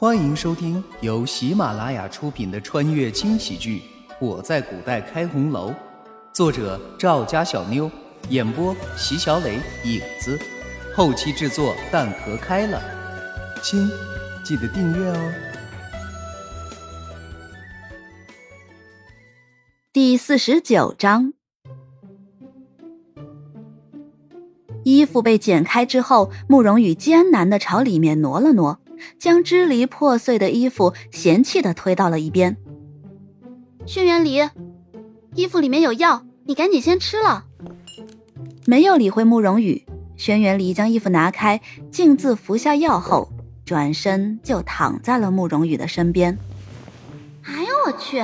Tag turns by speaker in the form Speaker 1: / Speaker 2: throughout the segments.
Speaker 1: 欢迎收听由喜马拉雅出品的穿越轻喜剧《我在古代开红楼》，作者赵家小妞，演播席小磊、影子，后期制作蛋壳开了。亲，记得订阅哦。
Speaker 2: 第四十九章，衣服被剪开之后，慕容羽艰难的朝里面挪了挪。将支离破碎的衣服嫌弃的推到了一边。
Speaker 3: 轩辕离，衣服里面有药，你赶紧先吃了。
Speaker 2: 没有理会慕容羽，轩辕离将衣服拿开，径自服下药后，转身就躺在了慕容羽的身边。
Speaker 3: 哎呦我去，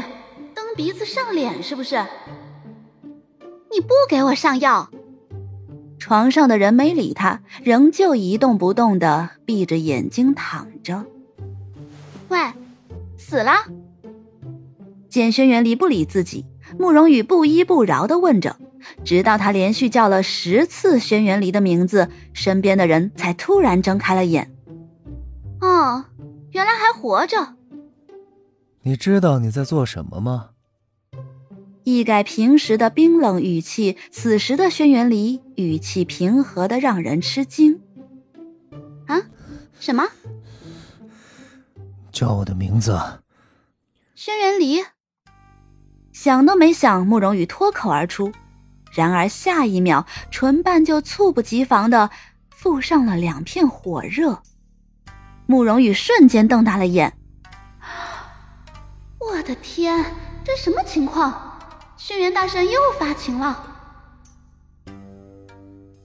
Speaker 3: 蹬鼻子上脸是不是？你不给我上药！
Speaker 2: 床上的人没理他，仍旧一动不动的闭着眼睛躺着。
Speaker 3: 喂，死了！
Speaker 2: 见轩辕离不理自己，慕容羽不依不饶的问着，直到他连续叫了十次轩辕离的名字，身边的人才突然睁开了眼。
Speaker 3: 哦，原来还活着！
Speaker 4: 你知道你在做什么吗？
Speaker 2: 一改平时的冰冷语气，此时的轩辕离语气平和的让人吃惊。
Speaker 3: 啊？什么？
Speaker 4: 叫我的名字。
Speaker 3: 轩辕离。
Speaker 2: 想都没想，慕容羽脱口而出。然而下一秒，唇瓣就猝不及防的附上了两片火热。慕容羽瞬间瞪大了眼。
Speaker 3: 我的天，这什么情况？轩辕大圣又发情了，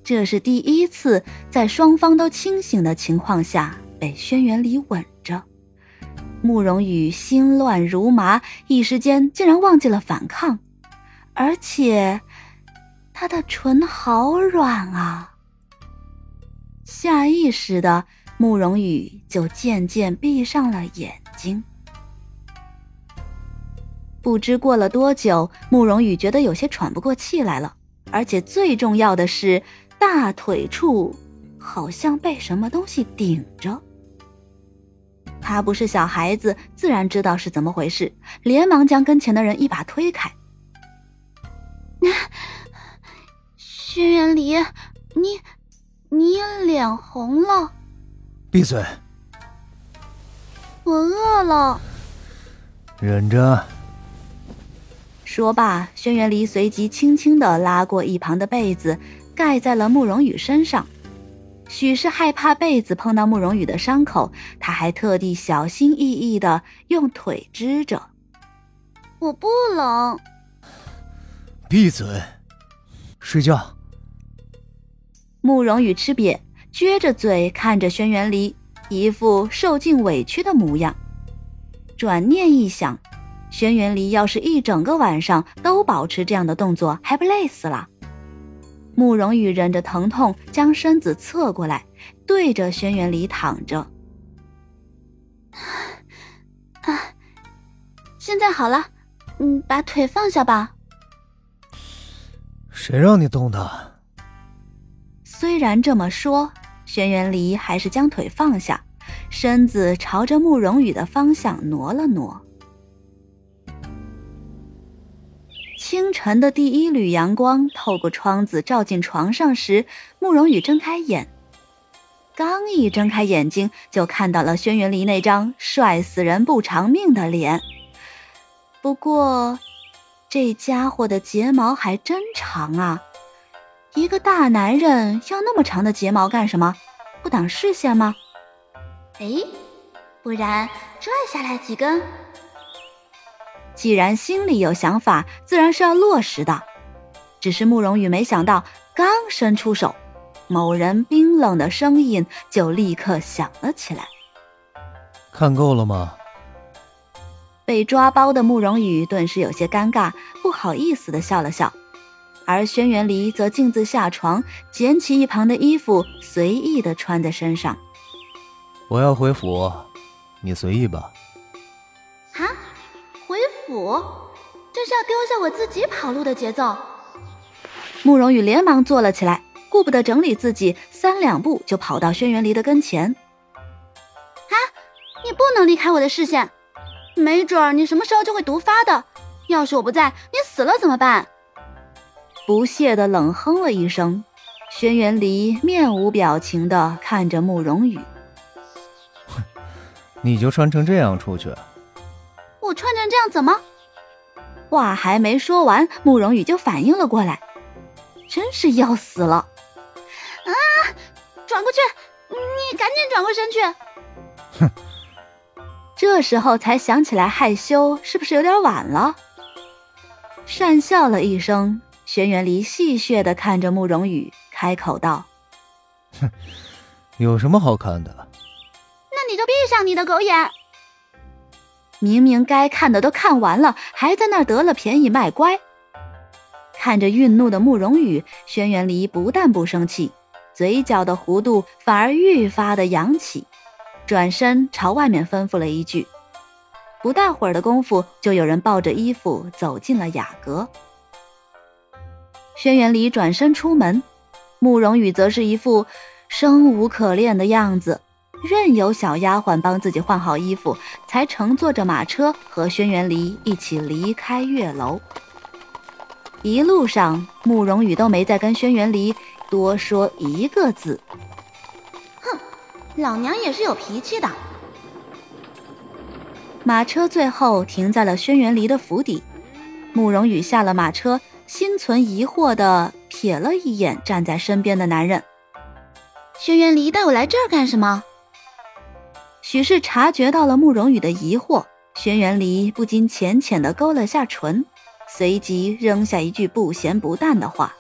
Speaker 2: 这是第一次在双方都清醒的情况下被轩辕离吻着。慕容羽心乱如麻，一时间竟然忘记了反抗，而且他的唇好软啊！下意识的，慕容羽就渐渐闭上了眼睛。不知过了多久，慕容羽觉得有些喘不过气来了，而且最重要的是，大腿处好像被什么东西顶着。他不是小孩子，自然知道是怎么回事，连忙将跟前的人一把推开。
Speaker 3: 轩辕离，你你脸红了，
Speaker 4: 闭嘴！
Speaker 3: 我饿了，
Speaker 4: 忍着。
Speaker 2: 说罢，轩辕离随即轻轻的拉过一旁的被子，盖在了慕容羽身上。许是害怕被子碰到慕容羽的伤口，他还特地小心翼翼的用腿支着。
Speaker 3: 我不冷。
Speaker 4: 闭嘴，睡觉。
Speaker 2: 慕容羽吃瘪，撅着嘴看着轩辕离，一副受尽委屈的模样。转念一想。轩辕离要是一整个晚上都保持这样的动作，还不累死了？慕容羽忍着疼痛，将身子侧过来，对着轩辕离躺着。
Speaker 3: 啊，现在好了，嗯，把腿放下吧。
Speaker 4: 谁让你动的？
Speaker 2: 虽然这么说，轩辕离还是将腿放下，身子朝着慕容羽的方向挪了挪。清晨的第一缕阳光透过窗子照进床上时，慕容羽睁开眼。刚一睁开眼睛，就看到了轩辕离那张帅死人不偿命的脸。不过，这家伙的睫毛还真长啊！一个大男人要那么长的睫毛干什么？不挡视线吗？
Speaker 3: 哎，不然拽下来几根。
Speaker 2: 既然心里有想法，自然是要落实的。只是慕容羽没想到，刚伸出手，某人冰冷的声音就立刻响了起来：“
Speaker 4: 看够了吗？”
Speaker 2: 被抓包的慕容羽顿时有些尴尬，不好意思的笑了笑。而轩辕离则径自下床，捡起一旁的衣服，随意的穿在身上。
Speaker 4: 我要回府，你随意吧。
Speaker 3: 府，这是要丢下我自己跑路的节奏。
Speaker 2: 慕容羽连忙坐了起来，顾不得整理自己，三两步就跑到轩辕离的跟前。
Speaker 3: 啊，你你不能离开我的视线，没准儿你什么时候就会毒发的。要是我不在，你死了怎么办？
Speaker 2: 不屑的冷哼了一声，轩辕离面无表情的看着慕容羽。
Speaker 4: 你就穿成这样出去？
Speaker 3: 我穿成这样怎么？
Speaker 2: 话还没说完，慕容羽就反应了过来，真是要死了！
Speaker 3: 啊！转过去，你赶紧转过身去。
Speaker 4: 哼！
Speaker 2: 这时候才想起来害羞，是不是有点晚了？讪笑了一声，轩辕离戏谑的看着慕容羽，开口道：“
Speaker 4: 哼，有什么好看的？
Speaker 3: 那你就闭上你的狗眼。”
Speaker 2: 明明该看的都看完了，还在那儿得了便宜卖乖。看着愠怒的慕容羽，轩辕离不但不生气，嘴角的弧度反而愈发的扬起，转身朝外面吩咐了一句。不大会儿的功夫，就有人抱着衣服走进了雅阁。轩辕离转身出门，慕容羽则是一副生无可恋的样子。任由小丫鬟帮自己换好衣服，才乘坐着马车和轩辕离一起离开月楼。一路上，慕容羽都没再跟轩辕离多说一个字。
Speaker 3: 哼，老娘也是有脾气的。
Speaker 2: 马车最后停在了轩辕离的府邸，慕容羽下了马车，心存疑惑的瞥了一眼站在身边的男人。
Speaker 3: 轩辕离带我来这儿干什么？
Speaker 2: 许是察觉到了慕容羽的疑惑，轩辕离不禁浅浅的勾了下唇，随即扔下一句不咸不淡的话：“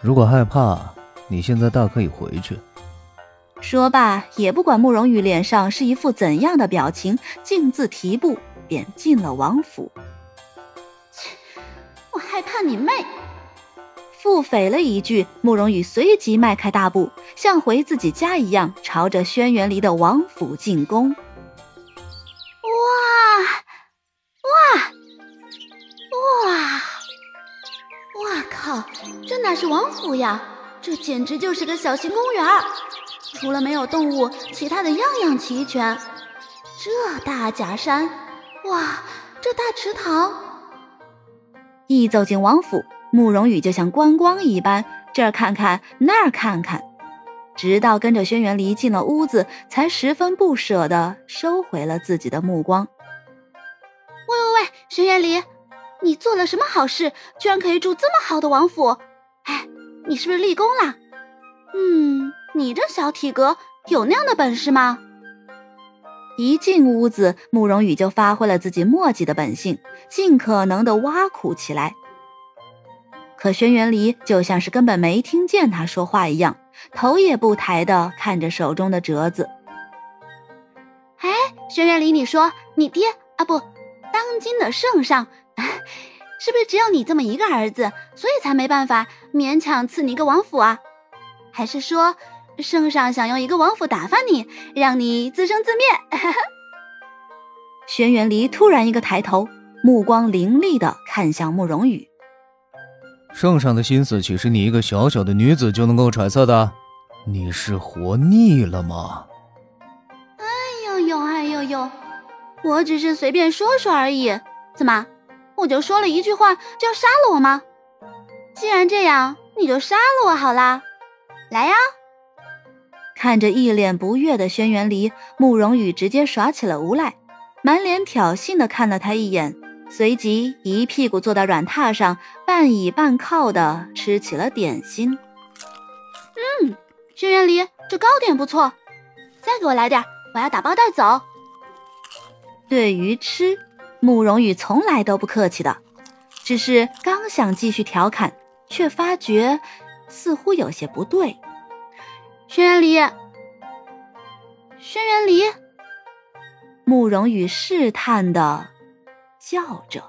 Speaker 4: 如果害怕，你现在大可以回去。”
Speaker 2: 说罢，也不管慕容羽脸上是一副怎样的表情，径自提步便进了王府。
Speaker 3: 切，我害怕你妹！
Speaker 2: 腹诽了一句，慕容羽随即迈开大步，像回自己家一样，朝着轩辕离的王府进攻。
Speaker 3: 哇哇哇！哇靠！这哪是王府呀？这简直就是个小型公园除了没有动物，其他的样样齐全。这大假山，哇！这大池塘。
Speaker 2: 一走进王府。慕容羽就像观光一般，这儿看看，那儿看看，直到跟着轩辕离进了屋子，才十分不舍地收回了自己的目光。
Speaker 3: 喂喂喂，轩辕离，你做了什么好事，居然可以住这么好的王府？哎，你是不是立功了？嗯，你这小体格有那样的本事吗？
Speaker 2: 一进屋子，慕容羽就发挥了自己墨迹的本性，尽可能的挖苦起来。可轩辕离就像是根本没听见他说话一样，头也不抬的看着手中的折子。
Speaker 3: 哎，轩辕离，你说你爹啊不，当今的圣上，是不是只有你这么一个儿子，所以才没办法勉强赐你一个王府啊？还是说圣上想用一个王府打发你，让你自生自灭？
Speaker 2: 轩辕离突然一个抬头，目光凌厉的看向慕容羽。
Speaker 4: 圣上的心思岂是你一个小小的女子就能够揣测的？你是活腻了吗？
Speaker 3: 哎呦呦，哎呦呦，我只是随便说说而已。怎么，我就说了一句话就要杀了我吗？既然这样，你就杀了我好啦！来呀！
Speaker 2: 看着一脸不悦的轩辕离，慕容羽直接耍起了无赖，满脸挑衅的看了他一眼。随即一屁股坐到软榻上，半倚半靠的吃起了点心。
Speaker 3: 嗯，轩辕离，这糕点不错，再给我来点，我要打包带走。
Speaker 2: 对于吃，慕容羽从来都不客气的，只是刚想继续调侃，却发觉似乎有些不对。
Speaker 3: 轩辕离，轩辕离，
Speaker 2: 慕容羽试探的。笑着。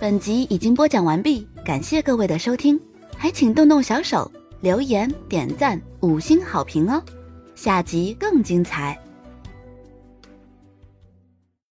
Speaker 2: 本集已经播讲完毕，感谢各位的收听，还请动动小手留言、点赞、五星好评哦！下集更精彩。